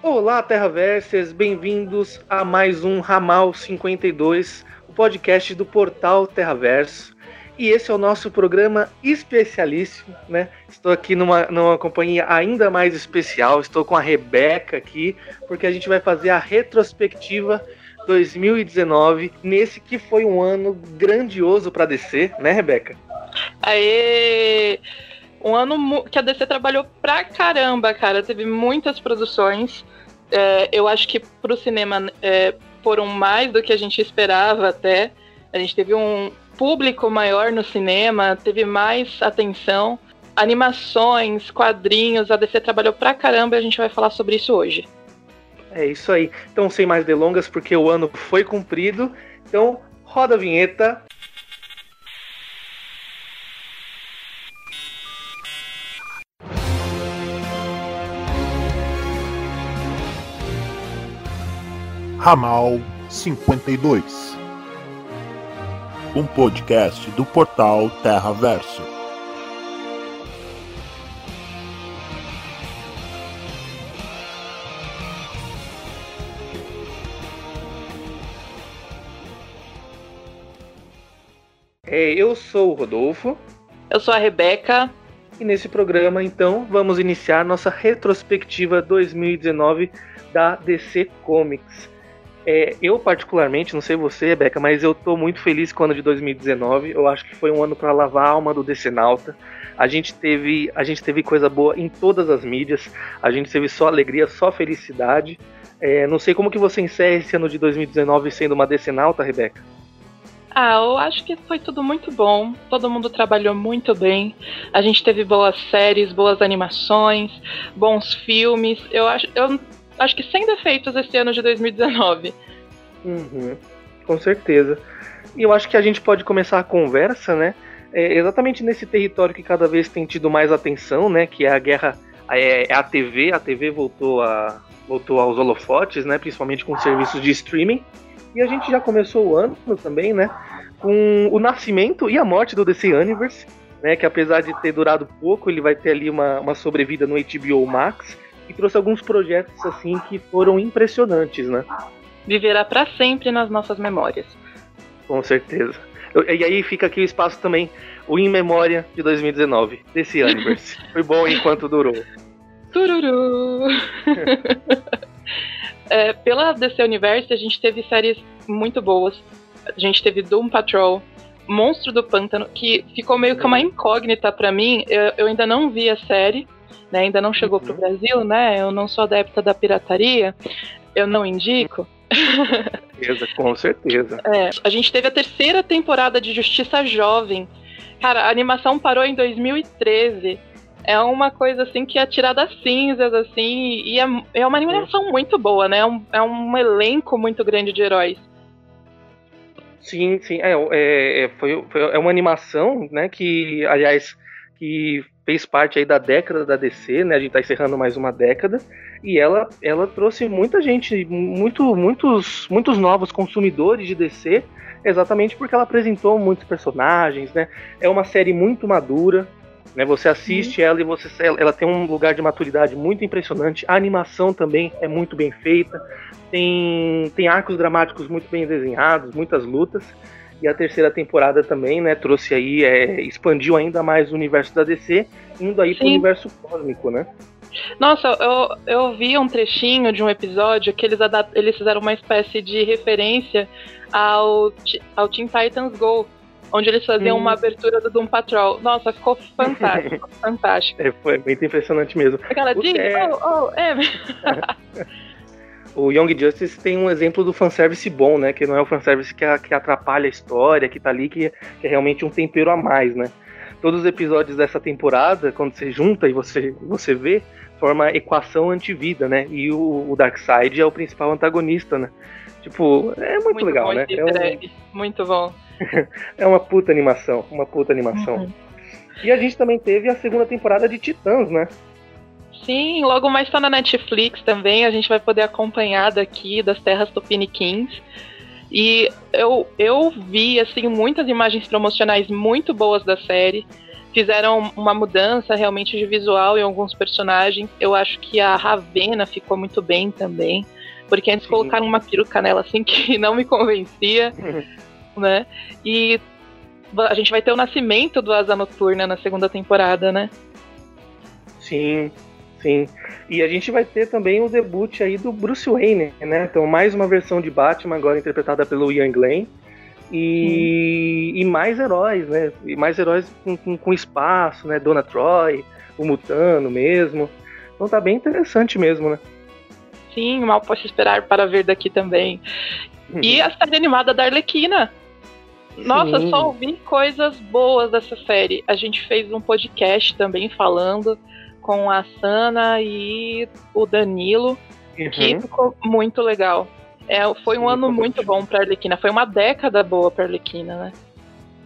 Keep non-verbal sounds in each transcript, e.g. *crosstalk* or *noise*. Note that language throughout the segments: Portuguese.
Olá, Terraversers, bem-vindos a mais um Ramal 52, o podcast do portal Terraverso. E esse é o nosso programa especialíssimo, né? Estou aqui numa, numa companhia ainda mais especial, estou com a Rebeca aqui, porque a gente vai fazer a retrospectiva 2019, nesse que foi um ano grandioso para DC, né, Rebeca? Aê! Um ano que a DC trabalhou pra caramba, cara. Teve muitas produções. É, eu acho que pro cinema é, foram mais do que a gente esperava até. A gente teve um público maior no cinema, teve mais atenção. Animações, quadrinhos, a DC trabalhou pra caramba e a gente vai falar sobre isso hoje. É isso aí. Então, sem mais delongas, porque o ano foi cumprido. Então, roda a vinheta. Ramal 52 Um podcast do portal Terra Verso. É, eu sou o Rodolfo. Eu sou a Rebeca. E nesse programa, então, vamos iniciar nossa retrospectiva 2019 da DC Comics. É, eu, particularmente, não sei você, Rebeca, mas eu tô muito feliz com o ano de 2019. Eu acho que foi um ano para lavar a alma do DC Nauta. A gente, teve, a gente teve coisa boa em todas as mídias. A gente teve só alegria, só felicidade. É, não sei como que você encerra esse ano de 2019 sendo uma DC Nauta, Rebeca. Ah, eu acho que foi tudo muito bom. Todo mundo trabalhou muito bem. A gente teve boas séries, boas animações, bons filmes. Eu acho, eu acho que sem defeitos esse ano de 2019. Uhum, com certeza. E eu acho que a gente pode começar a conversa, né? É exatamente nesse território que cada vez tem tido mais atenção, né? Que é a guerra, é, é a TV. A TV voltou a voltou aos holofotes, né? Principalmente com serviços de streaming. E a gente já começou o ano também, né? Com o nascimento e a morte do DC Universe, né? Que apesar de ter durado pouco, ele vai ter ali uma, uma sobrevida no HBO Max e trouxe alguns projetos assim que foram impressionantes, né? Viverá para sempre nas nossas memórias. Com certeza. E aí fica aqui o espaço também, o In Memória de 2019, desse *laughs* Universe. Foi bom enquanto durou. Tururu! *laughs* é, pela DC Universe, a gente teve séries muito boas. A gente teve Doom Patrol, Monstro do Pântano, que ficou meio que uma incógnita para mim. Eu, eu, ainda não vi a série, né? ainda não chegou uhum. pro Brasil, né? Eu não sou adepta da pirataria, eu não indico. certeza, com certeza. *laughs* É, a gente teve a terceira temporada de Justiça Jovem. Cara, a animação parou em 2013 é uma coisa assim que é tirada cinzas, assim, e é, é uma animação muito boa, né? É um, é um elenco muito grande de heróis. Sim, sim. É, é, é, foi, foi, é uma animação, né, que, aliás, que fez parte aí da década da DC, né? A gente tá encerrando mais uma década. E ela, ela trouxe muita gente, muito, muitos, muitos novos consumidores de DC, exatamente porque ela apresentou muitos personagens, né? É uma série muito madura, né? Você assiste uhum. ela e você, ela tem um lugar de maturidade muito impressionante. A animação também é muito bem feita. Tem, tem arcos dramáticos muito bem desenhados, muitas lutas. E a terceira temporada também, né, trouxe aí, é, expandiu ainda mais o universo da DC, indo aí Sim. pro universo cósmico, né? Nossa, eu, eu vi um trechinho de um episódio que eles, eles fizeram uma espécie de referência ao, ao Teen Titans Go, onde eles faziam hum. uma abertura do Doom Patrol. Nossa, ficou fantástico, *laughs* fantástico. É, foi muito impressionante mesmo. Aquela de, é... oh, oh, é. *laughs* o Young Justice tem um exemplo do fanservice bom, né? Que não é o fanservice que, que atrapalha a história, que tá ali, que, que é realmente um tempero a mais, né? Todos os episódios dessa temporada, quando você junta e você, você vê, forma equação antivida, né? E o, o Darkseid é o principal antagonista, né? Tipo, é muito, muito legal, né? É um... Muito bom. *laughs* é uma puta animação, uma puta animação. Uhum. E a gente também teve a segunda temporada de Titãs, né? Sim, logo mais tá na Netflix também, a gente vai poder acompanhar daqui das terras tupiniquins. E eu, eu vi, assim, muitas imagens promocionais muito boas da série. fizeram uma mudança realmente de visual em alguns personagens. Eu acho que a Ravena ficou muito bem também. Porque antes Sim. colocaram uma peruca nela assim *laughs* que não me convencia, *laughs* né? E a gente vai ter o nascimento do Asa Noturna na segunda temporada, né? Sim, sim. E a gente vai ter também o debut aí do Bruce Wayne, né? Então, mais uma versão de Batman, agora interpretada pelo Ian Glenn. E, e mais heróis, né? E mais heróis com, com, com, espaço, né? Dona Troy, o Mutano mesmo. Então tá bem interessante mesmo, né? Sim, mal posso esperar para ver daqui também. Uhum. E a série animada da Arlequina. Nossa, Sim. só ouvi coisas boas dessa série. A gente fez um podcast também falando com a Sana e o Danilo, uhum. que ficou muito legal. É, foi um Sim, ano muito bom pra Arlequina. Foi uma década boa pra Arlequina, né?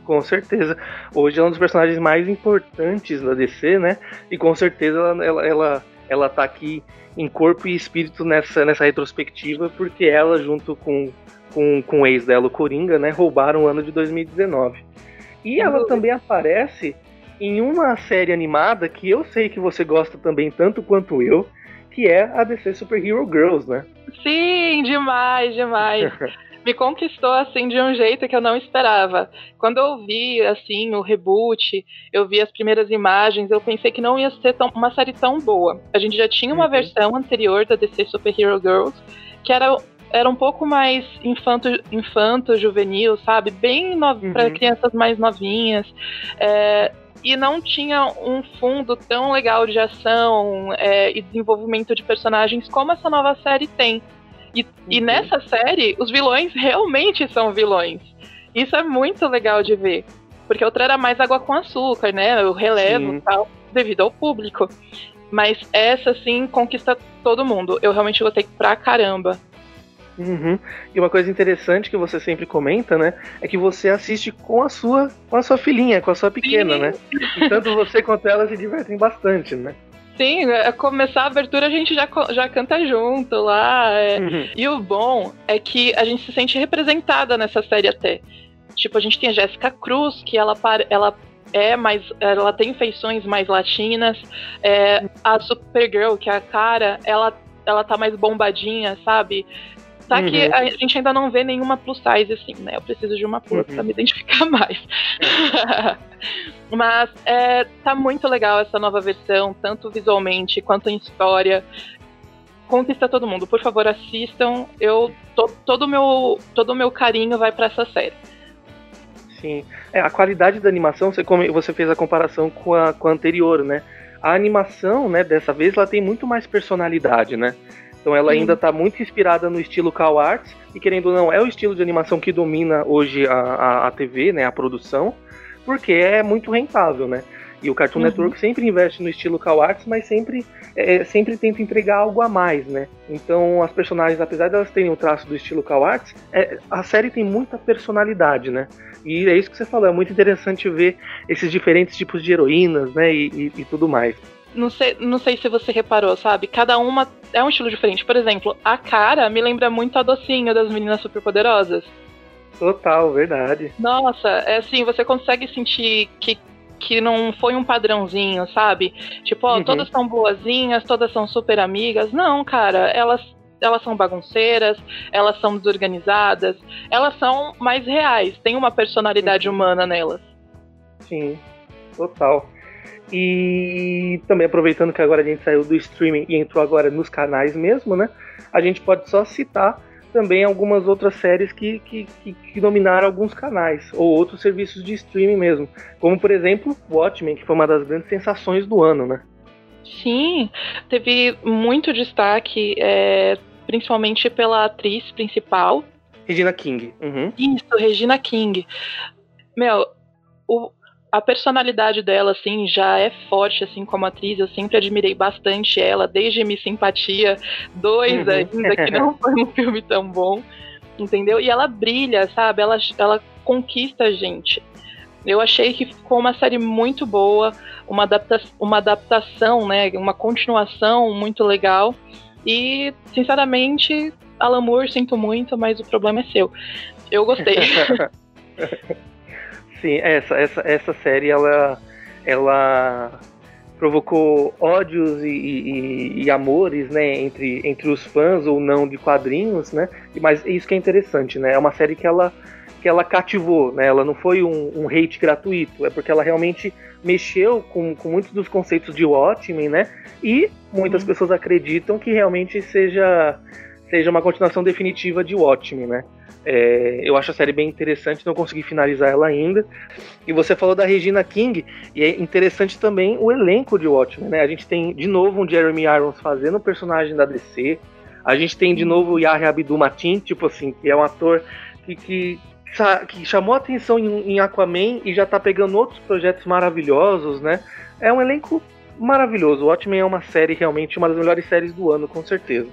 Com certeza. Hoje é um dos personagens mais importantes da DC, né? E com certeza ela, ela, ela, ela tá aqui em corpo e espírito nessa, nessa retrospectiva, porque ela, junto com, com, com o ex dela, o Coringa, né, roubaram o ano de 2019. E ela uhum. também aparece em uma série animada que eu sei que você gosta também tanto quanto eu, que é a DC Super Hero Girls, né? Sim, demais, demais. *laughs* Me conquistou assim de um jeito que eu não esperava. Quando eu vi assim o reboot, eu vi as primeiras imagens, eu pensei que não ia ser tão, uma série tão boa. A gente já tinha uma uhum. versão anterior da DC Super Hero Girls que era era um pouco mais infanto, infanto juvenil, sabe? Bem no... uhum. para crianças mais novinhas. É, e não tinha um fundo tão legal de ação é, e desenvolvimento de personagens como essa nova série tem. E, uhum. e nessa série, os vilões *laughs* realmente são vilões. Isso é muito legal de ver. Porque outra era mais água com açúcar, né? O relevo e tal, devido ao público. Mas essa, sim, conquista todo mundo. Eu realmente gostei pra caramba. Uhum. E uma coisa interessante que você sempre comenta, né, é que você assiste com a sua, com a sua filhinha, com a sua pequena, Sim. né? E tanto você quanto ela se divertem bastante, né? Sim, a é, começar a abertura a gente já, já canta junto lá. É. Uhum. E o bom é que a gente se sente representada nessa série até. Tipo, a gente tem a Jéssica Cruz, que ela, ela é mais. Ela tem feições mais latinas. É, a Supergirl, que é a cara, ela, ela tá mais bombadinha, sabe? Só uhum. que a gente ainda não vê nenhuma plus size assim, né? Eu preciso de uma plus uhum. pra me identificar *laughs* mais. *laughs* Mas é, tá muito legal essa nova versão, tanto visualmente quanto em história. Conquista todo mundo. Por favor, assistam. Eu to, todo meu todo o meu carinho vai para essa série. Sim. É, a qualidade da animação, você, você fez a comparação com a, com a anterior, né? A animação, né, dessa vez, ela tem muito mais personalidade, né? Então ela ainda está muito inspirada no estilo Cow Arts, e querendo ou não, é o estilo de animação que domina hoje a, a, a TV, né, a produção, porque é muito rentável, né? E o Cartoon uhum. Network sempre investe no estilo Cow Arts, mas sempre, é, sempre tenta entregar algo a mais, né? Então as personagens, apesar de elas terem o traço do estilo Cow Arts, é, a série tem muita personalidade, né? E é isso que você falou, é muito interessante ver esses diferentes tipos de heroínas, né? e, e, e tudo mais não sei, não sei se você reparou, sabe? Cada uma é um estilo diferente. Por exemplo, a cara me lembra muito a docinho das meninas superpoderosas. Total, verdade. Nossa, é assim, você consegue sentir que, que não foi um padrãozinho, sabe? Tipo, ó, uhum. todas são boazinhas, todas são super amigas. Não, cara, elas elas são bagunceiras, elas são desorganizadas, elas são mais reais, tem uma personalidade uhum. humana nelas. Sim, total. E também aproveitando que agora a gente saiu do streaming e entrou agora nos canais mesmo, né? A gente pode só citar também algumas outras séries que, que, que, que dominaram alguns canais, ou outros serviços de streaming mesmo. Como, por exemplo, Watchmen, que foi uma das grandes sensações do ano, né? Sim, teve muito destaque, é, principalmente pela atriz principal. Regina King. Uhum. Isso, Regina King. Meu, o, a personalidade dela, assim, já é forte, assim, como atriz. Eu sempre admirei bastante ela, desde Miss Simpatia 2 uhum. ainda, que não foi um filme tão bom, entendeu? E ela brilha, sabe? Ela, ela conquista a gente. Eu achei que ficou uma série muito boa, uma, adapta uma adaptação, né? Uma continuação muito legal. E, sinceramente, Alan Moore, sinto muito, mas o problema é seu. Eu gostei. *laughs* Sim, essa, essa, essa série ela, ela provocou ódios e, e, e, amores, né, entre, entre os fãs ou não de quadrinhos, né? Mas isso que é interessante, né? É uma série que ela que ela cativou, né? Ela não foi um, um hate gratuito, é porque ela realmente mexeu com, com muitos dos conceitos de Watchmen, né? E muitas uhum. pessoas acreditam que realmente seja seja uma continuação definitiva de Watchmen, né? É, eu acho a série bem interessante, não consegui finalizar ela ainda. E você falou da Regina King, e é interessante também o elenco de Watchmen, né? A gente tem de novo um Jeremy Irons fazendo o personagem da DC. A gente tem de novo o Yahya Abdul-Mateen, tipo assim, que é um ator que, que, que chamou atenção em, em, Aquaman e já tá pegando outros projetos maravilhosos, né? É um elenco maravilhoso. O Watchmen é uma série realmente uma das melhores séries do ano, com certeza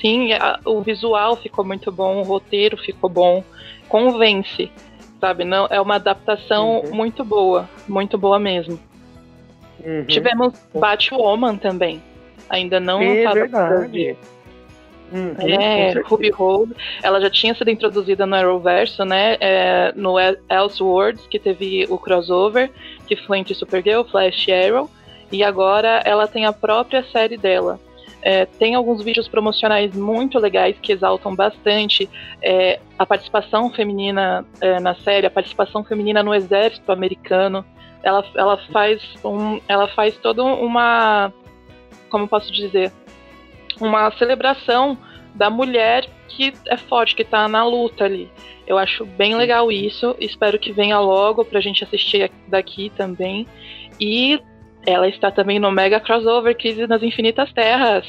sim, a, o visual ficou muito bom, o roteiro ficou bom, convence, sabe? Não, é uma adaptação uhum. muito boa, muito boa mesmo. Uhum. Tivemos Batwoman também, ainda não é verdade. Uhum, é, Ruby Road, ela já tinha sido introduzida no Arrowverso, né? É, no Elseworlds, que teve o crossover, que foi entre Supergirl, Flash e Arrow, e agora ela tem a própria série dela. É, tem alguns vídeos promocionais muito legais que exaltam bastante é, a participação feminina é, na série, a participação feminina no exército americano. Ela, ela faz um, ela faz toda uma, como posso dizer, uma celebração da mulher que é forte, que está na luta ali. Eu acho bem legal isso. Espero que venha logo para a gente assistir daqui também. E ela está também no Mega Crossover Crise nas Infinitas Terras.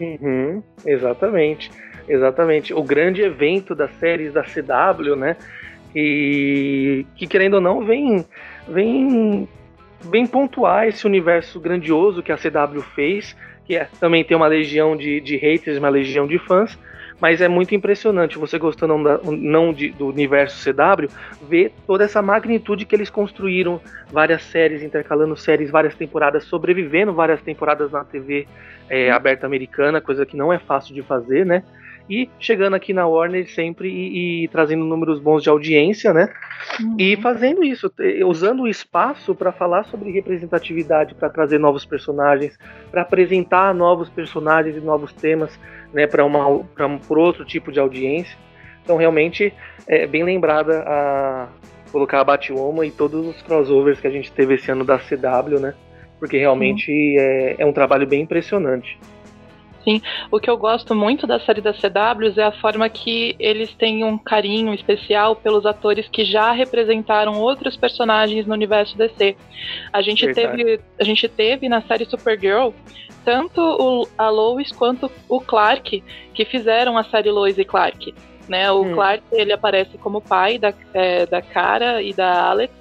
Uhum, exatamente. Exatamente. O grande evento das séries da CW, né? E que querendo ou não vem vem vem pontuar esse universo grandioso que a CW fez, que é, também tem uma legião de, de haters, uma legião de fãs, mas é muito impressionante você gostando não, de, do universo CW, ver toda essa magnitude que eles construíram, várias séries intercalando séries, várias temporadas, sobrevivendo várias temporadas na TV é, aberta americana, coisa que não é fácil de fazer, né? E chegando aqui na Warner sempre e, e trazendo números bons de audiência, né? Uhum. E fazendo isso, usando o espaço para falar sobre representatividade, para trazer novos personagens, para apresentar novos personagens e novos temas, né? Para uma para um, outro tipo de audiência. Então realmente é bem lembrada a colocar a Batwoman e todos os crossovers que a gente teve esse ano da CW, né? Porque realmente uhum. é, é um trabalho bem impressionante. Sim, o que eu gosto muito da série da CW é a forma que eles têm um carinho especial pelos atores que já representaram outros personagens no universo DC. A gente teve, a gente teve na série Supergirl tanto o, a Lois quanto o Clark que fizeram a série Lois e Clark. Né? O hum. Clark ele aparece como pai da, é, da Cara e da Alex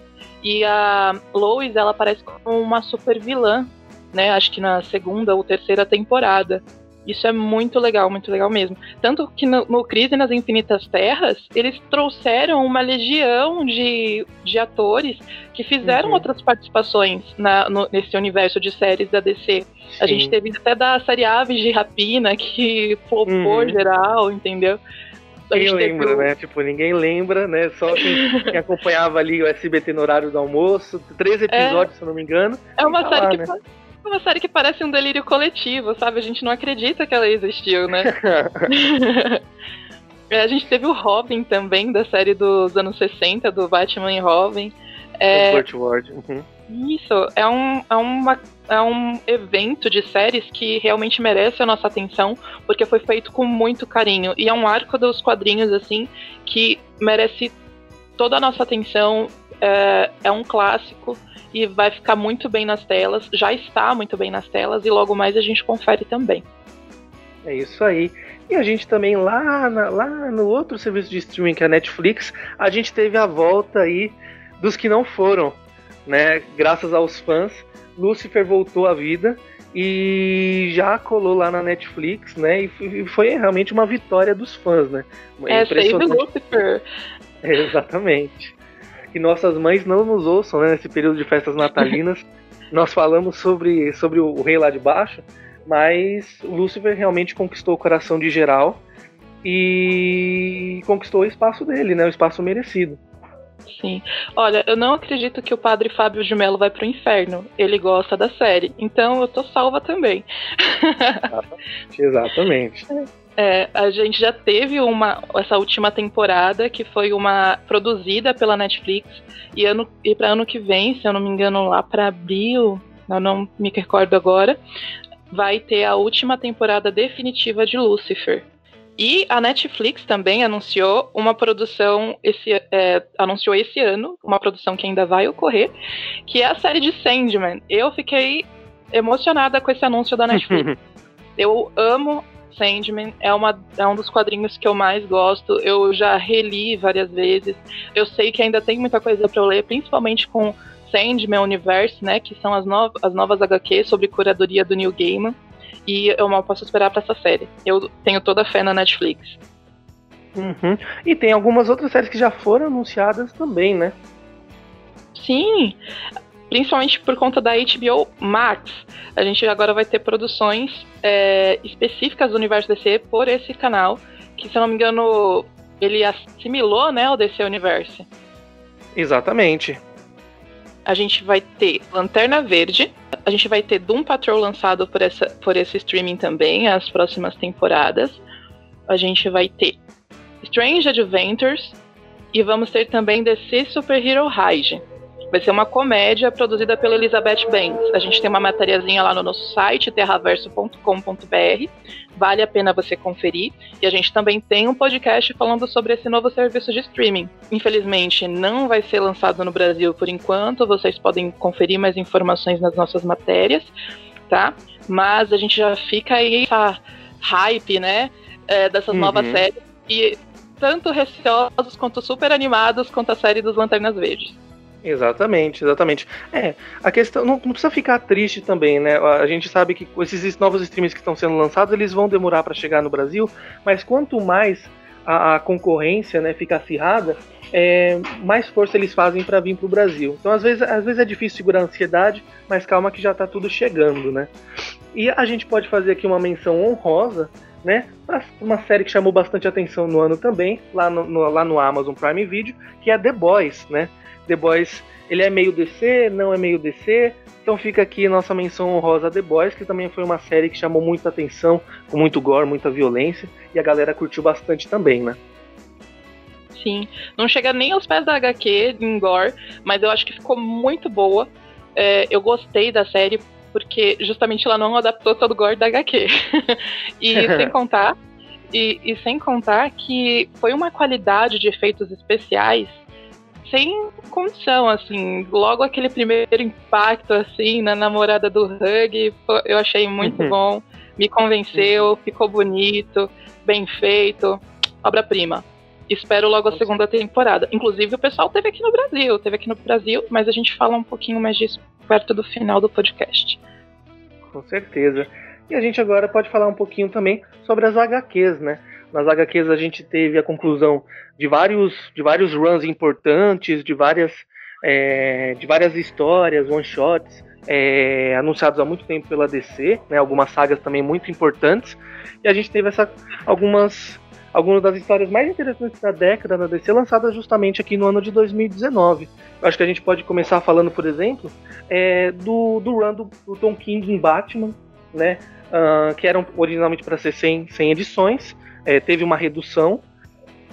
e a Lois ela aparece como uma super vilã, né? Acho que na segunda ou terceira temporada. Isso é muito legal, muito legal mesmo. Tanto que no, no Crise nas Infinitas Terras, eles trouxeram uma legião de, de atores que fizeram uhum. outras participações na, no, nesse universo de séries da DC. Sim. A gente teve até da série Aves de Rapina, que flopou uhum. geral, entendeu? Quem lembra, teve... né? Tipo, ninguém lembra, né? Só quem, quem, acompanhava ali o SBT no horário do almoço. Três é. episódios, é... se eu não me engano. É uma série lá, que. Né? É uma série que parece um delírio coletivo, sabe? A gente não acredita que ela existiu, né? *laughs* É, a gente teve o Robin também, da série dos anos 60, do Batman e Robin. É, Ward. Uhum. Isso, é um, é, uma, é um evento de séries que realmente merece a nossa atenção, porque foi feito com muito carinho. E é um arco dos quadrinhos, assim, que merece toda a nossa atenção. É, é um clássico e vai ficar muito bem nas telas, já está muito bem nas telas e logo mais a gente confere também. É isso aí. E a gente também lá, na, lá no outro serviço de streaming que é a Netflix, a gente teve a volta aí dos que não foram, né? Graças aos fãs, Lucifer voltou à vida e já colou lá na Netflix, né? E foi realmente uma vitória dos fãs, né? É, Save Lucifer. *laughs* exatamente que nossas mães não nos ouçam né, nesse período de festas natalinas. *laughs* Nós falamos sobre, sobre o rei lá de baixo, mas Lúcifer realmente conquistou o coração de geral e conquistou o espaço dele, né, o espaço merecido. Sim. Olha, eu não acredito que o padre Fábio de Mello vai pro inferno. Ele gosta da série. Então eu tô salva também. Exatamente. *laughs* É, a gente já teve uma essa última temporada que foi uma produzida pela Netflix e ano e para ano que vem, se eu não me engano, lá para abril, eu não me recordo agora, vai ter a última temporada definitiva de Lucifer. E a Netflix também anunciou uma produção esse é, anunciou esse ano, uma produção que ainda vai ocorrer, que é a série de Sandman. Eu fiquei emocionada com esse anúncio da Netflix. *laughs* eu amo Sandman, é, uma, é um dos quadrinhos que eu mais gosto. Eu já reli várias vezes. Eu sei que ainda tem muita coisa para eu ler, principalmente com Sandman Universe, né, que são as, no as novas HQs sobre curadoria do Neil Gaiman e eu mal posso esperar para essa série. Eu tenho toda a fé na Netflix. Uhum. E tem algumas outras séries que já foram anunciadas também, né? Sim, principalmente por conta da HBO Max. A gente agora vai ter produções é, específicas do universo DC por esse canal, que se eu não me engano ele assimilou, né, o DC Universe. Exatamente. A gente vai ter Lanterna Verde, a gente vai ter Doom Patrol lançado por, essa, por esse streaming também, as próximas temporadas. A gente vai ter Strange Adventures e vamos ter também DC Super Hero High. Vai ser uma comédia produzida pela Elizabeth Banks. A gente tem uma matériazinha lá no nosso site, terraverso.com.br. Vale a pena você conferir. E a gente também tem um podcast falando sobre esse novo serviço de streaming. Infelizmente, não vai ser lançado no Brasil por enquanto. Vocês podem conferir mais informações nas nossas matérias, tá? Mas a gente já fica aí essa hype, né? É, dessas uhum. novas séries. E tanto receosos quanto super animados quanto a série dos Lanternas Verdes. Exatamente, exatamente. É, a questão não, não, precisa ficar triste também, né? A gente sabe que esses novos streams que estão sendo lançados, eles vão demorar para chegar no Brasil, mas quanto mais a, a concorrência, né, fica acirrada, é, mais força eles fazem para vir para o Brasil. Então, às vezes, às vezes é difícil segurar a ansiedade, mas calma que já está tudo chegando, né? E a gente pode fazer aqui uma menção honrosa, né? Uma série que chamou bastante atenção no ano também, lá no, no, lá no Amazon Prime Video, que é The Boys, né? The Boys, ele é meio DC, não é meio DC. Então fica aqui nossa menção honrosa a The Boys, que também foi uma série que chamou muita atenção, com muito gore, muita violência, e a galera curtiu bastante também, né? Sim, não chega nem aos pés da HQ em gore, mas eu acho que ficou muito boa. É, eu gostei da série porque justamente ela não adaptou todo o gore da HQ. *laughs* e *laughs* sem contar, e, e sem contar que foi uma qualidade de efeitos especiais sem condição, assim. Logo aquele primeiro impacto, assim, na namorada do Hug, eu achei muito uhum. bom. Me convenceu, uhum. ficou bonito, bem feito. Obra-prima. Espero logo a segunda temporada. Inclusive, o pessoal teve aqui no Brasil, teve aqui no Brasil, mas a gente fala um pouquinho mais disso perto do final do podcast. Com certeza. E a gente agora pode falar um pouquinho também sobre as HQs, né? Nas HQs a gente teve a conclusão de vários, de vários runs importantes, de várias, é, de várias histórias, one-shots, é, anunciados há muito tempo pela DC, né, algumas sagas também muito importantes, e a gente teve essa, algumas, algumas das histórias mais interessantes da década da DC lançadas justamente aqui no ano de 2019. Eu acho que a gente pode começar falando, por exemplo, é, do, do run do, do Tom King em Batman, né, uh, que eram originalmente para ser 100, 100 edições, é, teve uma redução,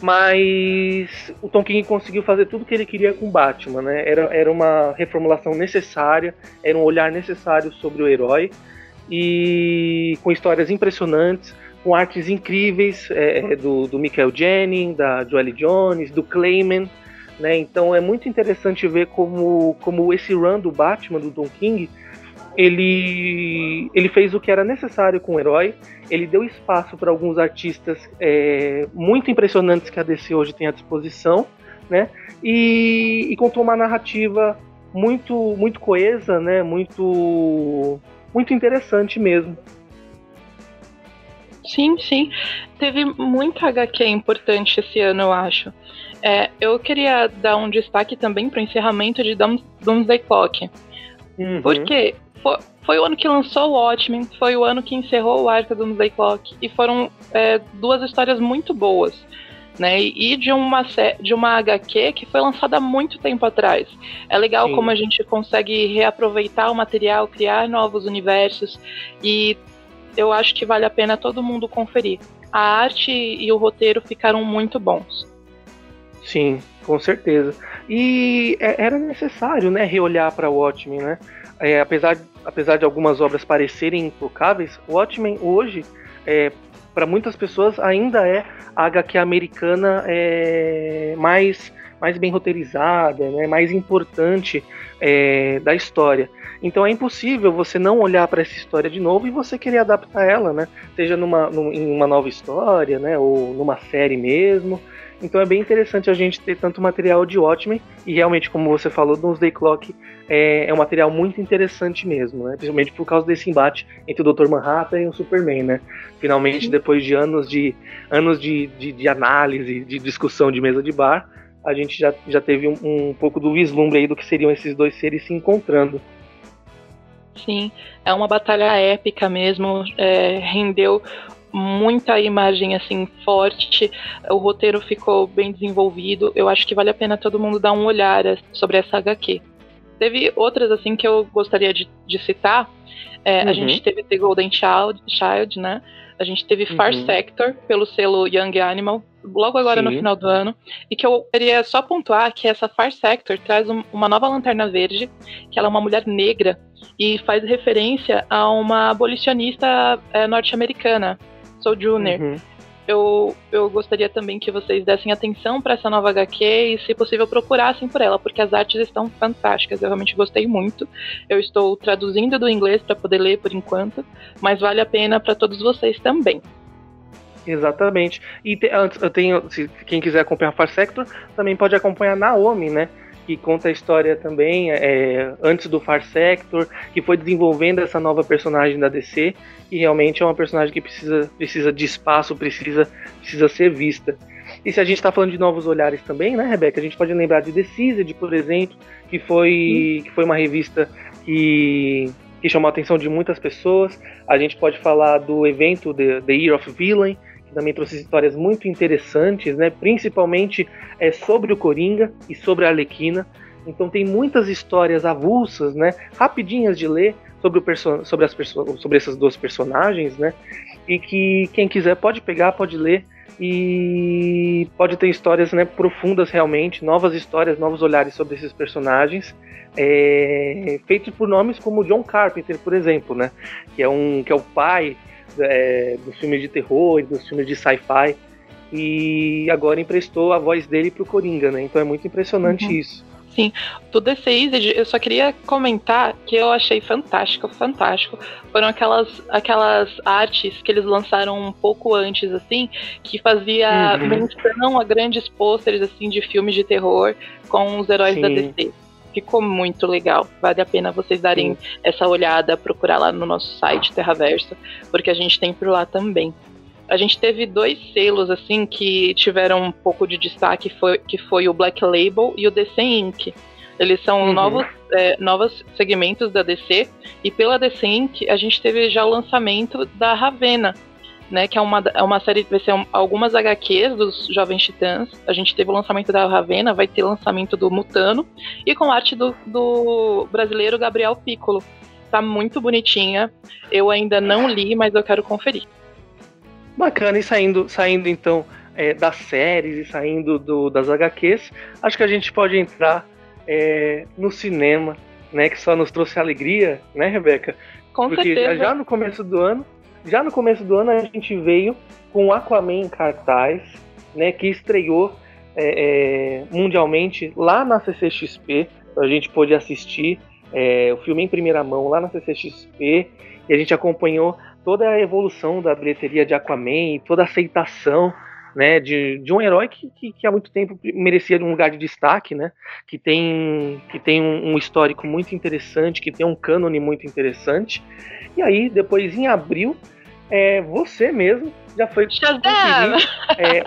mas o Tom King conseguiu fazer tudo que ele queria com Batman, né? Era, era uma reformulação necessária, era um olhar necessário sobre o herói e com histórias impressionantes, com artes incríveis é, do, do Michael Jennings, da Joelle Jones, do Clayman, né? Então é muito interessante ver como, como esse run do Batman do Tom King ele, ele fez o que era necessário com o herói, ele deu espaço para alguns artistas é, muito impressionantes que a DC hoje tem à disposição, né? E, e, contou uma narrativa muito muito coesa, né? Muito muito interessante mesmo. Sim, sim. Teve muita HQ importante esse ano, eu acho. É, eu queria dar um destaque também para o encerramento de Doomsday Clock. Uhum. Porque foi, foi, o ano que lançou o Watchmen, foi o ano que encerrou o arco do Doomsday Clock, e foram é, duas histórias muito boas. né? E de uma, de uma HQ que foi lançada há muito tempo atrás. É legal Sim. como a gente consegue reaproveitar o material, criar novos universos e eu acho que vale a pena todo mundo conferir. A arte e o roteiro ficaram muito bons. Sim, com certeza. E é, era necessário, né, reolhar para o Watchmen, né? É, apesar, apesar de algumas obras parecerem intocáveis, Watchmen hoje, é, para muitas pessoas, ainda é a HQ americana é, mais, mais bem roteirizada, né, mais importante é, da história. Então é impossível você não olhar para essa história de novo e você querer adaptar ela, né? Seja numa, num, em uma nova história, né? Ou numa série mesmo. Então é bem interessante a gente ter tanto material de Watchmen e realmente, como você falou, Doomsday Clock é, é um material muito interessante mesmo, né? Principalmente por causa desse embate entre o Dr. Manhattan e o Superman, né? Finalmente, depois de anos de anos de, de, de análise, de discussão de mesa de bar, a gente já, já teve um, um pouco do vislumbre aí do que seriam esses dois seres se encontrando. Sim, é uma batalha épica mesmo, é, rendeu muita imagem assim forte, o roteiro ficou bem desenvolvido. Eu acho que vale a pena todo mundo dar um olhar sobre essa HQ. Teve outras assim que eu gostaria de, de citar. É, uhum. A gente teve The Golden Child, Child, né? A gente teve uhum. Far Sector pelo selo Young Animal, logo agora Sim. no final do ano. E que eu queria só pontuar que essa Far Sector traz um, uma nova lanterna verde, que ela é uma mulher negra e faz referência a uma abolicionista é, norte-americana, Junior. Uhum. Eu, eu gostaria também que vocês dessem atenção para essa nova HQ e, se possível, procurassem por ela, porque as artes estão fantásticas. Eu realmente gostei muito. Eu estou traduzindo do inglês para poder ler por enquanto, mas vale a pena para todos vocês também. Exatamente. E te, antes, eu tenho, se quem quiser acompanhar Far Sector, também pode acompanhar Naomi, né? Que conta a história também é, antes do Far Sector, que foi desenvolvendo essa nova personagem da DC, e realmente é uma personagem que precisa, precisa de espaço, precisa, precisa ser vista. E se a gente está falando de novos olhares também, né, Rebeca? A gente pode lembrar de The Seasoned, por exemplo, que foi, que foi uma revista que, que chamou a atenção de muitas pessoas. A gente pode falar do evento The, The Year of Villain, que também trouxe histórias muito interessantes, né? principalmente é, sobre o Coringa e sobre a Arlequina. Então tem muitas histórias avulsas, né? rapidinhas de ler sobre, o sobre, as sobre essas duas personagens, né? e que quem quiser pode pegar, pode ler e pode ter histórias né, profundas realmente, novas histórias, novos olhares sobre esses personagens, é, feitos por nomes como John Carpenter, por exemplo, né, que é um que é o pai é, dos filmes de terror e dos filmes de sci-fi. E agora emprestou a voz dele pro Coringa, né? Então é muito impressionante uhum. isso. Sim, do The Seized, eu só queria comentar que eu achei fantástico, fantástico. Foram aquelas, aquelas artes que eles lançaram um pouco antes, assim, que fazia uhum. menção a grandes pôsteres, assim, de filmes de terror com os heróis Sim. da DC. Ficou muito legal. Vale a pena vocês darem essa olhada, procurar lá no nosso site Terraverso, porque a gente tem por lá também. A gente teve dois selos assim que tiveram um pouco de destaque, foi, que foi o Black Label e o DC Inc. Eles são uhum. novos, é, novos segmentos da DC, e pela DC Inc. a gente teve já o lançamento da Ravena, né, que é uma, é uma série, vai ser um, algumas HQs dos Jovens Titãs. A gente teve o lançamento da Ravena, vai ter lançamento do Mutano, e com arte do, do brasileiro Gabriel Piccolo. Tá muito bonitinha. Eu ainda não li, mas eu quero conferir. Bacana, e saindo, saindo então é, das séries e saindo do, das HQs, acho que a gente pode entrar é, no cinema, né, que só nos trouxe alegria, né, Rebeca? Com Porque certeza. já no começo do ano já no começo do ano a gente veio com Aquaman em cartaz, né, que estreou é, é, mundialmente lá na CCXP. A gente pôde assistir é, o filme em primeira mão lá na CCXP e a gente acompanhou toda a evolução da bilheteria de Aquaman e toda a aceitação né, de, de um herói que, que, que, há muito tempo merecia um lugar de destaque, né, que tem, que tem um, um histórico muito interessante, que tem um cânone muito interessante. E aí, depois em abril, é, você mesmo já foi conferir. É,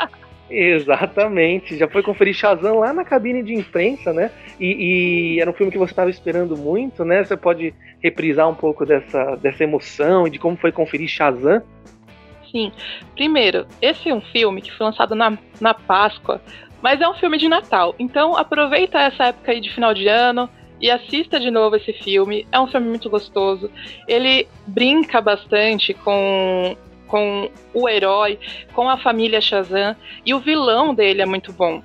exatamente, já foi conferir Shazam lá na cabine de imprensa, né? E, e era um filme que você estava esperando muito, né? Você pode reprisar um pouco dessa, dessa emoção e de como foi conferir Shazam? Sim. Primeiro, esse é um filme que foi lançado na, na Páscoa, mas é um filme de Natal. Então aproveita essa época aí de final de ano e assista de novo esse filme. É um filme muito gostoso. Ele brinca bastante com com o herói, com a família Shazam e o vilão dele é muito bom.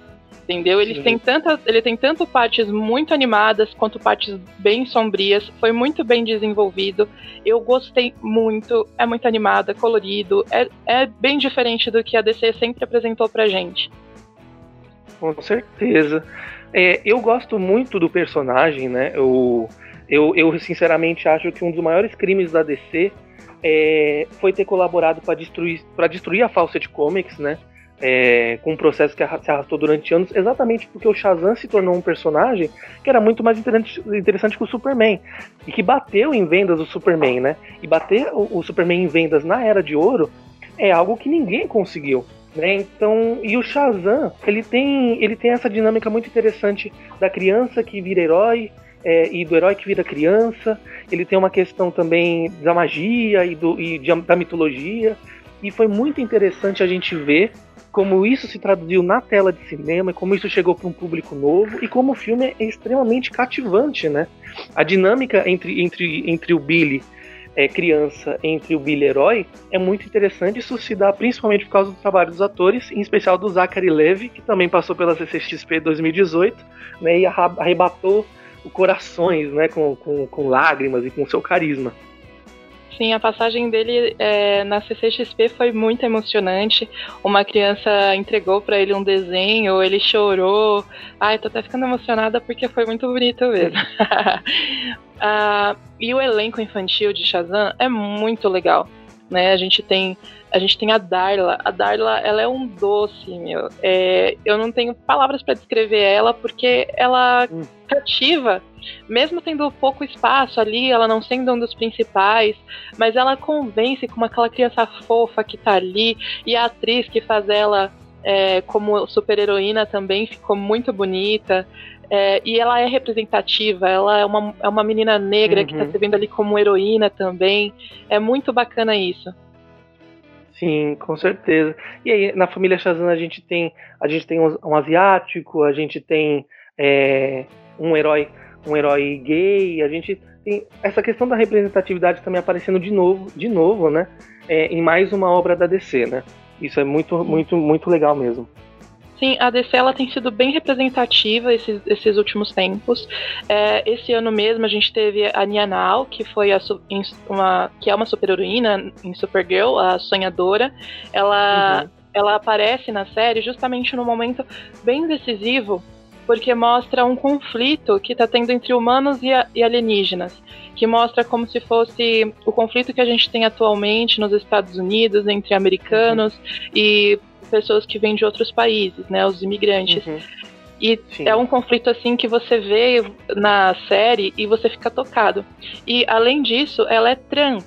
Entendeu? Ele tem, tanta, ele tem tanto partes muito animadas quanto partes bem sombrias. Foi muito bem desenvolvido. Eu gostei muito. É muito animado, é colorido. É, é bem diferente do que a DC sempre apresentou pra gente. Com certeza. É, eu gosto muito do personagem, né? Eu, eu, eu sinceramente acho que um dos maiores crimes da DC é, foi ter colaborado para destruir, destruir a Fawcett Comics, né? É, com um processo que se arrastou durante anos, exatamente porque o Shazam se tornou um personagem que era muito mais interessante, que o Superman. E que bateu em vendas o Superman, né? E bater o, o Superman em vendas na Era de Ouro é algo que ninguém conseguiu. Né? Então, e o Shazam, ele tem, ele tem essa dinâmica muito interessante da criança que vira herói, é, e do herói que vira criança. Ele tem uma questão também da magia e, do, e de, da mitologia. E foi muito interessante a gente ver como isso se traduziu na tela de cinema, como isso chegou para um público novo e como o filme é extremamente cativante, né? A dinâmica entre, entre, entre o Billy é, criança entre o Billy herói é muito interessante. Isso se dá principalmente por causa do trabalho dos atores, em especial do Zachary Levy, que também passou pela CCXP 2018 né, e arrebatou corações né, com, com, com lágrimas e com seu carisma. Sim, a passagem dele é, na CCXP foi muito emocionante. Uma criança entregou para ele um desenho, ele chorou. Ai, tô até ficando emocionada porque foi muito bonito mesmo. *laughs* ah, e o elenco infantil de Shazam é muito legal. Né? A gente tem a gente tem a Darla. A Darla, ela é um doce, meu. É, eu não tenho palavras para descrever ela porque ela hum. cativa, mesmo tendo pouco espaço ali, ela não sendo um dos principais, mas ela convence como aquela criança fofa que tá ali e a atriz que faz ela é, como super heroína também ficou muito bonita. É, e ela é representativa, ela é uma, é uma menina negra uhum. que está se vendo ali como heroína também. É muito bacana isso. Sim, com certeza. E aí, na família Shazam a gente tem a gente tem um, asiático, a gente tem é, um herói um herói gay, a gente tem essa questão da representatividade também aparecendo de novo, de novo, né? É, em mais uma obra da DC, né? Isso é muito, muito, muito legal mesmo. Sim, a DC ela tem sido bem representativa esses, esses últimos tempos. É, esse ano mesmo a gente teve a Nianal, que foi a, uma, que é uma super heroína em Supergirl, a sonhadora. Ela, uhum. ela aparece na série justamente no momento bem decisivo, porque mostra um conflito que está tendo entre humanos e, a, e alienígenas, que mostra como se fosse o conflito que a gente tem atualmente nos Estados Unidos entre americanos uhum. e pessoas que vêm de outros países, né, os imigrantes. Uhum. E Sim. é um conflito assim que você vê na série e você fica tocado. E além disso, ela é trans.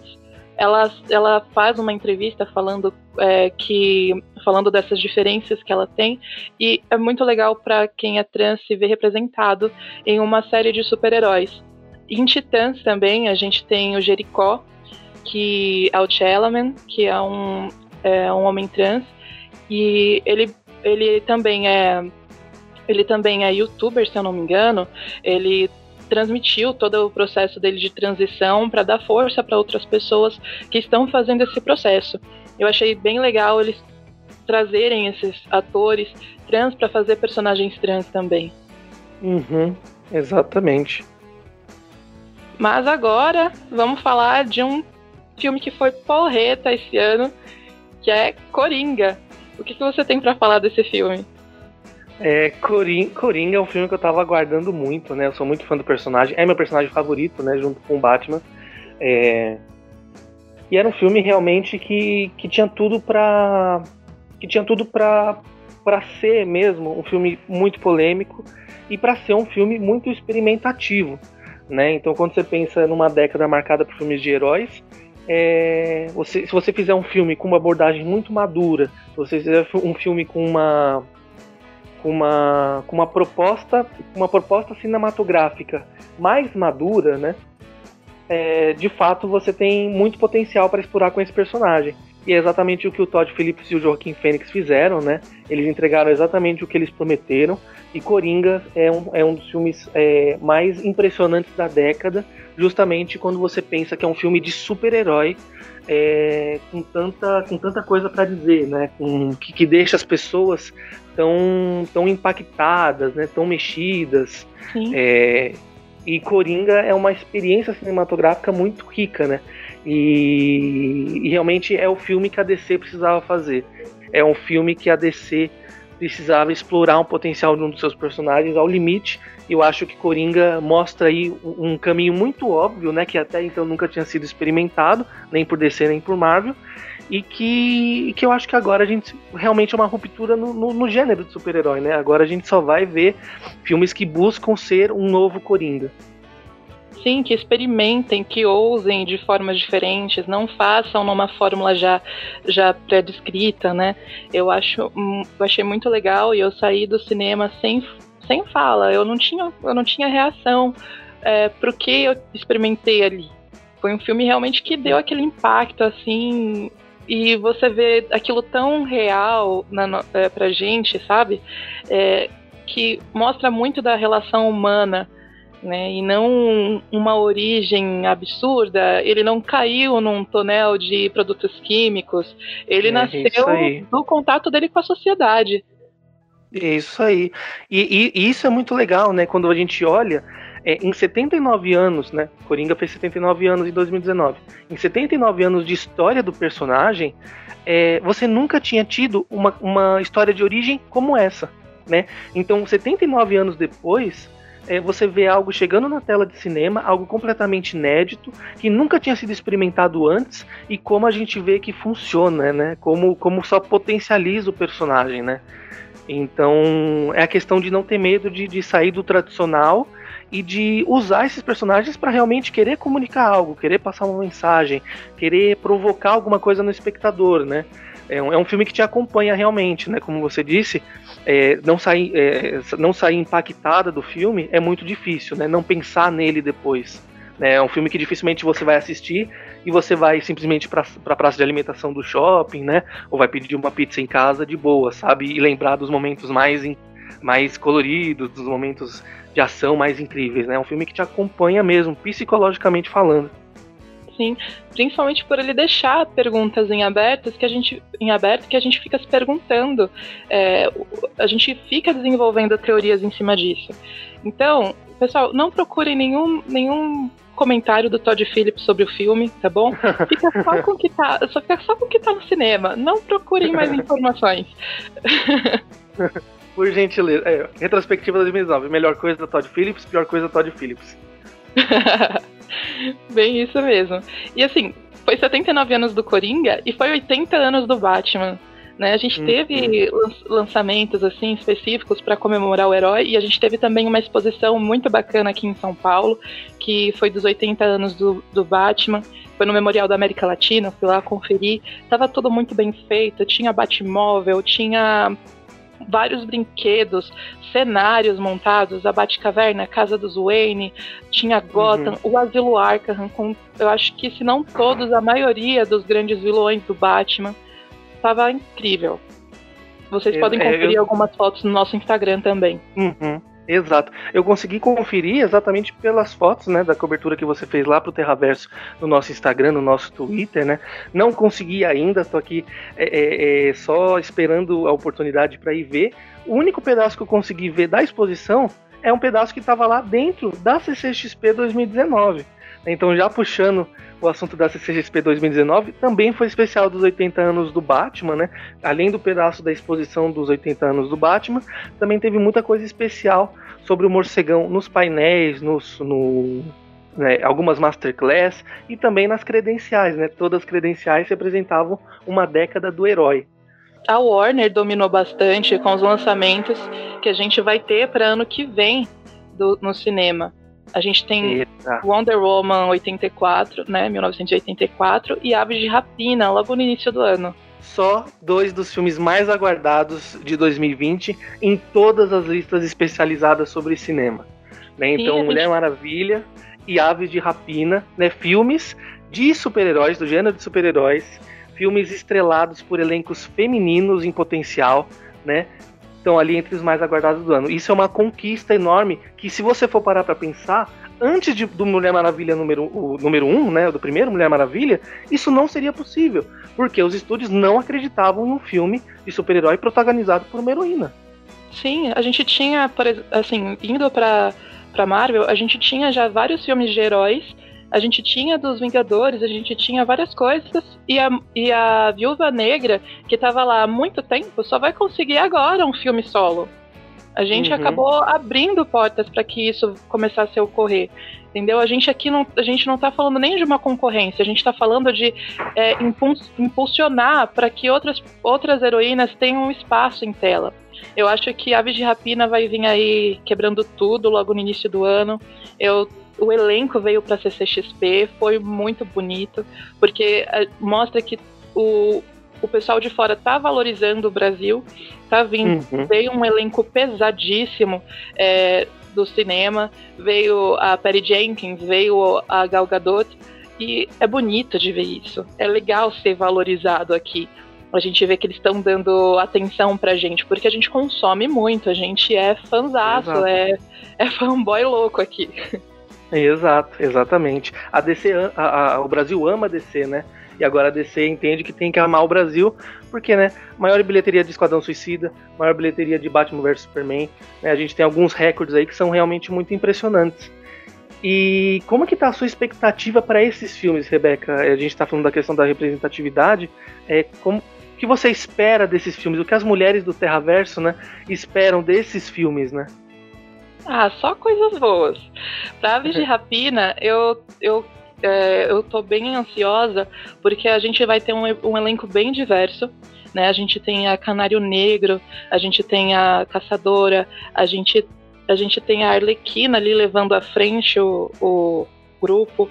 Ela, ela faz uma entrevista falando é, que falando dessas diferenças que ela tem e é muito legal para quem é trans se ver representado em uma série de super-heróis. Em Titãs também a gente tem o Jericó, que é o Chelaman, que é um, é um homem trans e ele, ele também é ele também é youtuber, se eu não me engano. Ele transmitiu todo o processo dele de transição para dar força para outras pessoas que estão fazendo esse processo. Eu achei bem legal eles trazerem esses atores trans para fazer personagens trans também. Uhum, exatamente. Mas agora vamos falar de um filme que foi porreta esse ano, que é Coringa. O que, que você tem para falar desse filme? É, Coringa, Coringa é um filme que eu tava aguardando muito, né? Eu sou muito fã do personagem. É meu personagem favorito, né? Junto com o Batman. É... E era um filme realmente que, que tinha tudo pra. que tinha tudo pra, pra ser mesmo um filme muito polêmico e para ser um filme muito experimentativo. Né? Então, quando você pensa numa década marcada por filmes de heróis, é, você, se você fizer um filme com uma abordagem muito madura, se você fizer um filme com uma com uma, com uma proposta uma proposta cinematográfica mais madura, né? É, de fato você tem muito potencial para explorar com esse personagem. E é exatamente o que o Todd Phillips e o Joaquim Fênix fizeram, né? Eles entregaram exatamente o que eles prometeram. E Coringa é um, é um dos filmes é, mais impressionantes da década, justamente quando você pensa que é um filme de super-herói é, com, tanta, com tanta coisa para dizer, né? Com, que, que deixa as pessoas tão, tão impactadas, né? Tão mexidas. É, e Coringa é uma experiência cinematográfica muito rica, né? E, e, realmente é o filme que a DC precisava fazer. É um filme que a DC precisava explorar um potencial de um dos seus personagens ao limite. Eu acho que Coringa mostra aí um caminho muito óbvio, né? Que até então nunca tinha sido experimentado, nem por DC nem por Marvel e que, que eu acho que agora a gente realmente é uma ruptura no, no, no gênero de super-herói, né? Agora a gente só vai ver filmes que buscam ser um novo Coringa. Sim, que experimentem, que ousem de formas diferentes, não façam numa fórmula já, já pré-descrita, né? Eu acho, hum, eu achei muito legal e eu saí do cinema sem, sem fala. Eu não tinha, eu não tinha reação é, pro que eu experimentei ali. Foi um filme realmente que deu aquele impacto assim e você vê aquilo tão real na, é, pra gente, sabe? É, que mostra muito da relação humana, né? E não uma origem absurda. Ele não caiu num tonel de produtos químicos. Ele é, nasceu do contato dele com a sociedade. Isso aí. E, e, e, isso é muito legal, né? Quando a gente olha é, em 79 anos, né? Coringa fez 79 anos em 2019. Em 79 anos de história do personagem, é, você nunca tinha tido uma, uma história de origem como essa, né? Então, 79 anos depois, é, você vê algo chegando na tela de cinema, algo completamente inédito, que nunca tinha sido experimentado antes, e como a gente vê que funciona, né? Como, como só potencializa o personagem, né? Então, é a questão de não ter medo de, de sair do tradicional e de usar esses personagens para realmente querer comunicar algo, querer passar uma mensagem, querer provocar alguma coisa no espectador, né? É um, é um filme que te acompanha realmente, né? Como você disse, é, não, sair, é, não sair impactada do filme é muito difícil, né? Não pensar nele depois. Né? É um filme que dificilmente você vai assistir e você vai simplesmente para a praça de alimentação do shopping, né? Ou vai pedir uma pizza em casa de boa, sabe? E lembrar dos momentos mais, mais coloridos, dos momentos de ação mais incríveis, né? É um filme que te acompanha mesmo, psicologicamente falando. Sim, principalmente por ele deixar perguntas em abertas que a gente em aberto que a gente fica se perguntando, é, a gente fica desenvolvendo teorias em cima disso. Então, pessoal, não procurem nenhum nenhum comentário do Todd Phillips sobre o filme, tá bom? Fica só com o que tá, só fica só com o que tá no cinema. Não procurem mais informações. Por gentileza. É, retrospectiva 2019. Melhor coisa da Todd Phillips, pior coisa da Todd Phillips. *laughs* *laughs* Bem isso mesmo. E assim, foi 79 anos do Coringa e foi 80 anos do Batman. Né? A gente teve hum. lançamentos assim específicos para comemorar o herói e a gente teve também uma exposição muito bacana aqui em São Paulo, que foi dos 80 anos do, do Batman. Foi no Memorial da América Latina, fui lá conferir. Tava tudo muito bem feito, tinha Batmóvel, tinha vários brinquedos, cenários montados, a Batcaverna, a Casa dos Wayne, tinha Gotham, uhum. o Asilo Arkham, com, eu acho que se não todos, a maioria dos grandes vilões do Batman. Tava incrível. Vocês podem conferir eu... algumas fotos no nosso Instagram também. Uhum. Exato. Eu consegui conferir exatamente pelas fotos, né, da cobertura que você fez lá pro Terraverso no nosso Instagram, no nosso Twitter, né? Não consegui ainda, tô aqui é, é, é, só esperando a oportunidade para ir ver. O único pedaço que eu consegui ver da exposição é um pedaço que estava lá dentro da CCXP 2019. Então, já puxando o assunto da CCXP 2019, também foi especial dos 80 anos do Batman, né? Além do pedaço da exposição dos 80 anos do Batman, também teve muita coisa especial sobre o morcegão nos painéis, nos, no, né, algumas masterclass e também nas credenciais, né? Todas as credenciais representavam uma década do herói. A Warner dominou bastante com os lançamentos que a gente vai ter para ano que vem do, no cinema. A gente tem Eita. Wonder Woman 84, né, 1984, e Aves de Rapina, logo no início do ano. Só dois dos filmes mais aguardados de 2020 em todas as listas especializadas sobre cinema. Né? Então, Sim, Mulher gente... Maravilha e Aves de Rapina, né, filmes de super-heróis, do gênero de super-heróis, filmes estrelados por elencos femininos em potencial, né? Estão ali entre os mais aguardados do ano. Isso é uma conquista enorme que, se você for parar para pensar, antes de, do Mulher Maravilha número, o, número um, né, do primeiro Mulher Maravilha, isso não seria possível, porque os estúdios não acreditavam um filme de super-herói protagonizado por uma heroína. Sim, a gente tinha, por, assim, indo para para Marvel, a gente tinha já vários filmes de heróis a gente tinha dos Vingadores, a gente tinha várias coisas, e a, e a Viúva Negra, que estava lá há muito tempo, só vai conseguir agora um filme solo. A gente uhum. acabou abrindo portas para que isso começasse a ocorrer. Entendeu? A gente aqui não, a gente não tá falando nem de uma concorrência, a gente está falando de é, impulsionar para que outras, outras heroínas tenham um espaço em tela. Eu acho que Aves de Rapina vai vir aí quebrando tudo logo no início do ano. Eu o elenco veio para CCXP, foi muito bonito, porque eh, mostra que o, o pessoal de fora tá valorizando o Brasil, tá vindo, uhum. veio um elenco pesadíssimo é, do cinema, veio a Perry Jenkins, veio a Gal Gadot, e é bonito de ver isso, é legal ser valorizado aqui. A gente vê que eles estão dando atenção pra gente, porque a gente consome muito, a gente é fanzaço, é, é fanboy louco aqui. Exato, exatamente. A DC, a, a, o Brasil ama a DC, né? E agora a DC entende que tem que amar o Brasil, porque, né? Maior bilheteria de Esquadrão Suicida, maior bilheteria de Batman vs Superman. Né, a gente tem alguns recordes aí que são realmente muito impressionantes. E como que tá a sua expectativa para esses filmes, Rebeca? A gente está falando da questão da representatividade. É, como que você espera desses filmes? O que as mulheres do Terraverso, né, esperam desses filmes, né? Ah, só coisas boas. Pra Aves de *laughs* Rapina, eu, eu, é, eu tô bem ansiosa, porque a gente vai ter um, um elenco bem diverso. Né? A gente tem a Canário Negro, a gente tem a Caçadora, a gente, a gente tem a Arlequina ali levando à frente o, o grupo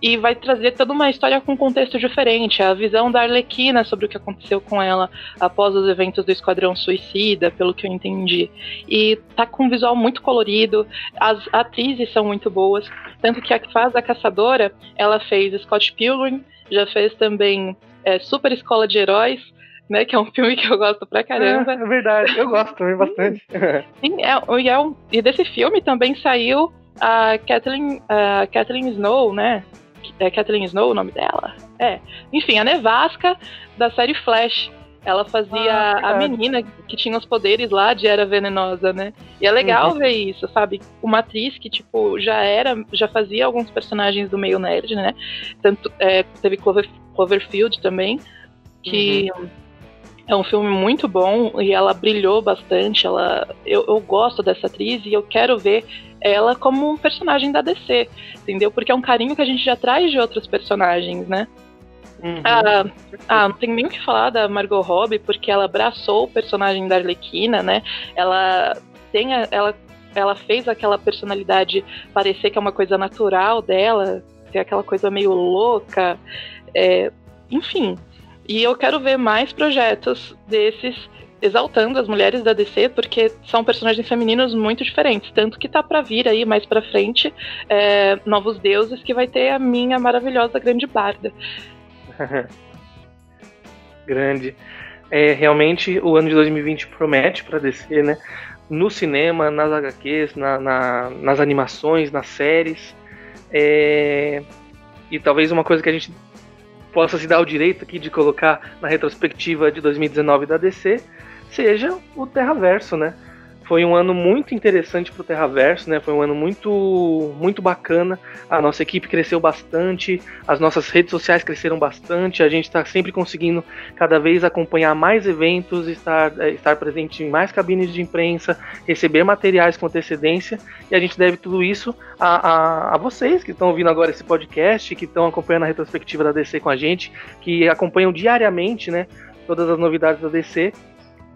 e vai trazer toda uma história com um contexto diferente. A visão da Arlequina sobre o que aconteceu com ela após os eventos do Esquadrão Suicida, pelo que eu entendi. E tá com um visual muito colorido, as atrizes são muito boas. Tanto que a que faz a caçadora, ela fez Scott Pilgrim, já fez também é, Super Escola de Heróis, né? Que é um filme que eu gosto pra caramba. É, é verdade, eu gosto também bastante. Sim, é, e, é um, e desse filme também saiu a Kathleen, a Kathleen Snow, né? É Kathleen Snow o nome dela? É. Enfim, a nevasca da série Flash. Ela fazia ah, a menina que tinha os poderes lá de Era Venenosa, né? E é legal uhum. ver isso, sabe? Uma atriz que, tipo, já era, já fazia alguns personagens do meio nerd, né? Tanto, é, teve Clover, Cloverfield também, que uhum. é um filme muito bom e ela brilhou bastante. Ela, eu, eu gosto dessa atriz e eu quero ver ela como um personagem da DC, entendeu? Porque é um carinho que a gente já traz de outros personagens, né? Uhum. Ah, ah, não tem nem o que falar da Margot Robbie, porque ela abraçou o personagem da Arlequina, né? Ela tem a, ela, ela fez aquela personalidade parecer que é uma coisa natural dela, ter aquela coisa meio louca, é, enfim. E eu quero ver mais projetos desses exaltando as mulheres da DC, porque são personagens femininos muito diferentes. Tanto que tá para vir aí mais pra frente é, Novos Deuses, que vai ter a minha maravilhosa grande barda. *laughs* grande. É, realmente o ano de 2020 promete para DC, né? No cinema, nas HQs, na, na, nas animações, nas séries. É, e talvez uma coisa que a gente possa se dar o direito aqui de colocar na retrospectiva de 2019 da DC seja o Terraverso, né? Foi um ano muito interessante para o Terraverso, né? Foi um ano muito, muito bacana. A nossa equipe cresceu bastante, as nossas redes sociais cresceram bastante. A gente está sempre conseguindo cada vez acompanhar mais eventos, estar, é, estar presente em mais cabines de imprensa, receber materiais com antecedência. E a gente deve tudo isso a, a, a vocês que estão ouvindo agora esse podcast, que estão acompanhando a retrospectiva da DC com a gente, que acompanham diariamente, né? Todas as novidades da DC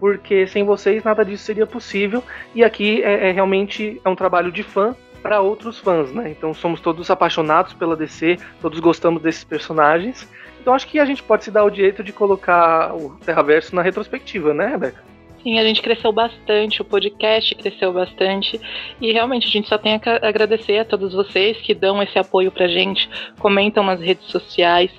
porque sem vocês nada disso seria possível. E aqui é, é realmente é um trabalho de fã para outros fãs, né? Então somos todos apaixonados pela DC, todos gostamos desses personagens. Então acho que a gente pode se dar o direito de colocar o Terraverso na retrospectiva, né, Rebeca? Sim, a gente cresceu bastante, o podcast cresceu bastante e realmente a gente só tem a agradecer a todos vocês que dão esse apoio pra gente, comentam nas redes sociais,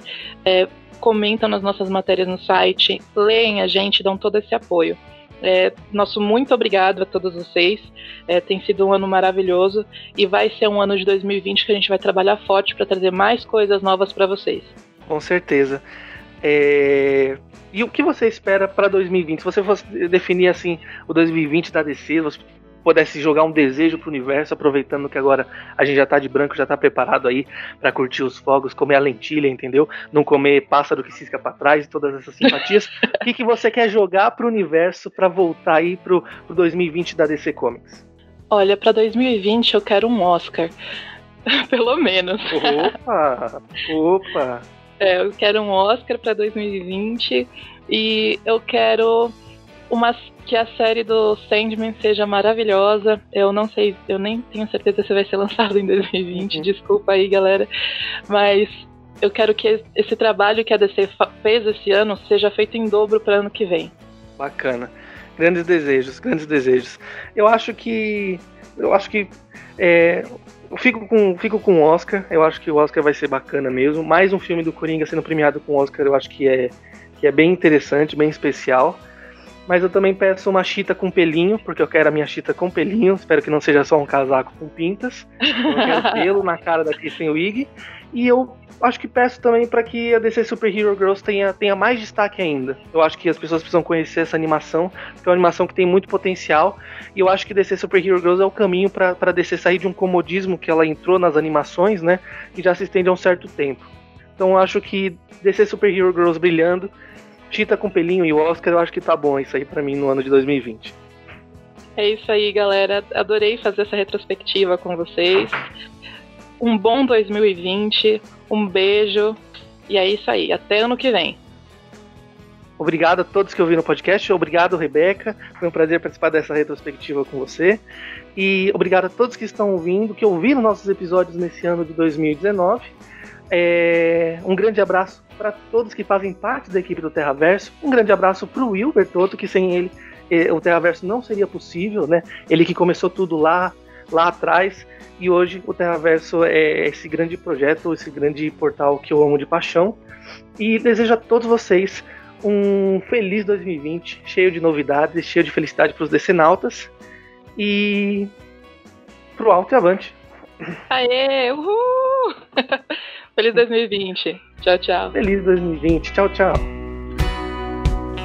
é, comentam nas nossas matérias no site, leem a gente, dão todo esse apoio. É, nosso muito obrigado a todos vocês. É, tem sido um ano maravilhoso e vai ser um ano de 2020 que a gente vai trabalhar forte para trazer mais coisas novas para vocês. Com certeza. É... E o que você espera para 2020? Se você fosse definir assim o 2020 da DC, você pudesse jogar um desejo pro universo, aproveitando que agora a gente já tá de branco, já tá preparado aí para curtir os fogos, comer a lentilha, entendeu? Não comer pássaro que cisca para trás e todas essas simpatias. *laughs* o que, que você quer jogar pro universo para voltar aí pro, pro 2020 da DC Comics? Olha, para 2020 eu quero um Oscar. *laughs* Pelo menos. Opa! Opa! É, eu quero um Oscar para 2020 e eu quero uma, que a série do Sandman seja maravilhosa. Eu não sei, eu nem tenho certeza se vai ser *laughs* lançado em 2020, uhum. desculpa aí, galera. Mas eu quero que esse trabalho que a DC fez esse ano seja feito em dobro para ano que vem. Bacana. Grandes desejos, grandes desejos. Eu acho que. Eu acho que. É, eu fico com, fico com o Oscar. Eu acho que o Oscar vai ser bacana mesmo. Mais um filme do Coringa sendo premiado com o Oscar, eu acho que é, que é bem interessante, bem especial. Mas eu também peço uma chita com pelinho, porque eu quero a minha chita com pelinho. Espero que não seja só um casaco com pintas. Eu quero *laughs* pelo na cara da Kristen Wiig. E eu acho que peço também para que a DC Super Hero Girls tenha, tenha mais destaque ainda. Eu acho que as pessoas precisam conhecer essa animação, que é uma animação que tem muito potencial. E eu acho que DC Super Hero Girls é o caminho para a DC sair de um comodismo que ela entrou nas animações, né? Que já se estende há um certo tempo. Então eu acho que DC Super Hero Girls brilhando Tita com pelinho e o Oscar, eu acho que tá bom isso aí para mim no ano de 2020. É isso aí, galera. Adorei fazer essa retrospectiva com vocês. Um bom 2020, um beijo e é isso aí. Até ano que vem. Obrigado a todos que ouviram o podcast. Obrigado, Rebeca. Foi um prazer participar dessa retrospectiva com você. E obrigado a todos que estão ouvindo, que ouviram nossos episódios nesse ano de 2019. É... Um grande abraço para todos que fazem parte da equipe do Terraverso. Um grande abraço para o Will Bertotto, que sem ele eh, o Terraverso não seria possível, né? Ele que começou tudo lá, lá atrás, e hoje o Terraverso é esse grande projeto, esse grande portal que eu amo de paixão. E desejo a todos vocês um feliz 2020, cheio de novidades, cheio de felicidade para os decenautas. E pro alto e avante. Aê, uhul! *laughs* Feliz 2020. Tchau, tchau. Feliz 2020. Tchau, tchau.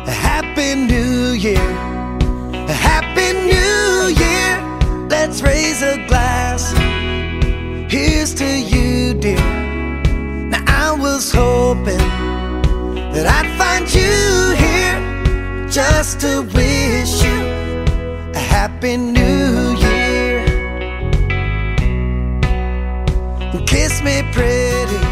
Happy New Year. Happy New Year. Let's raise a glass. Here's to you, dear. Now I was hoping that I'd find you here just to wish you a happy new year. kiss me pretty.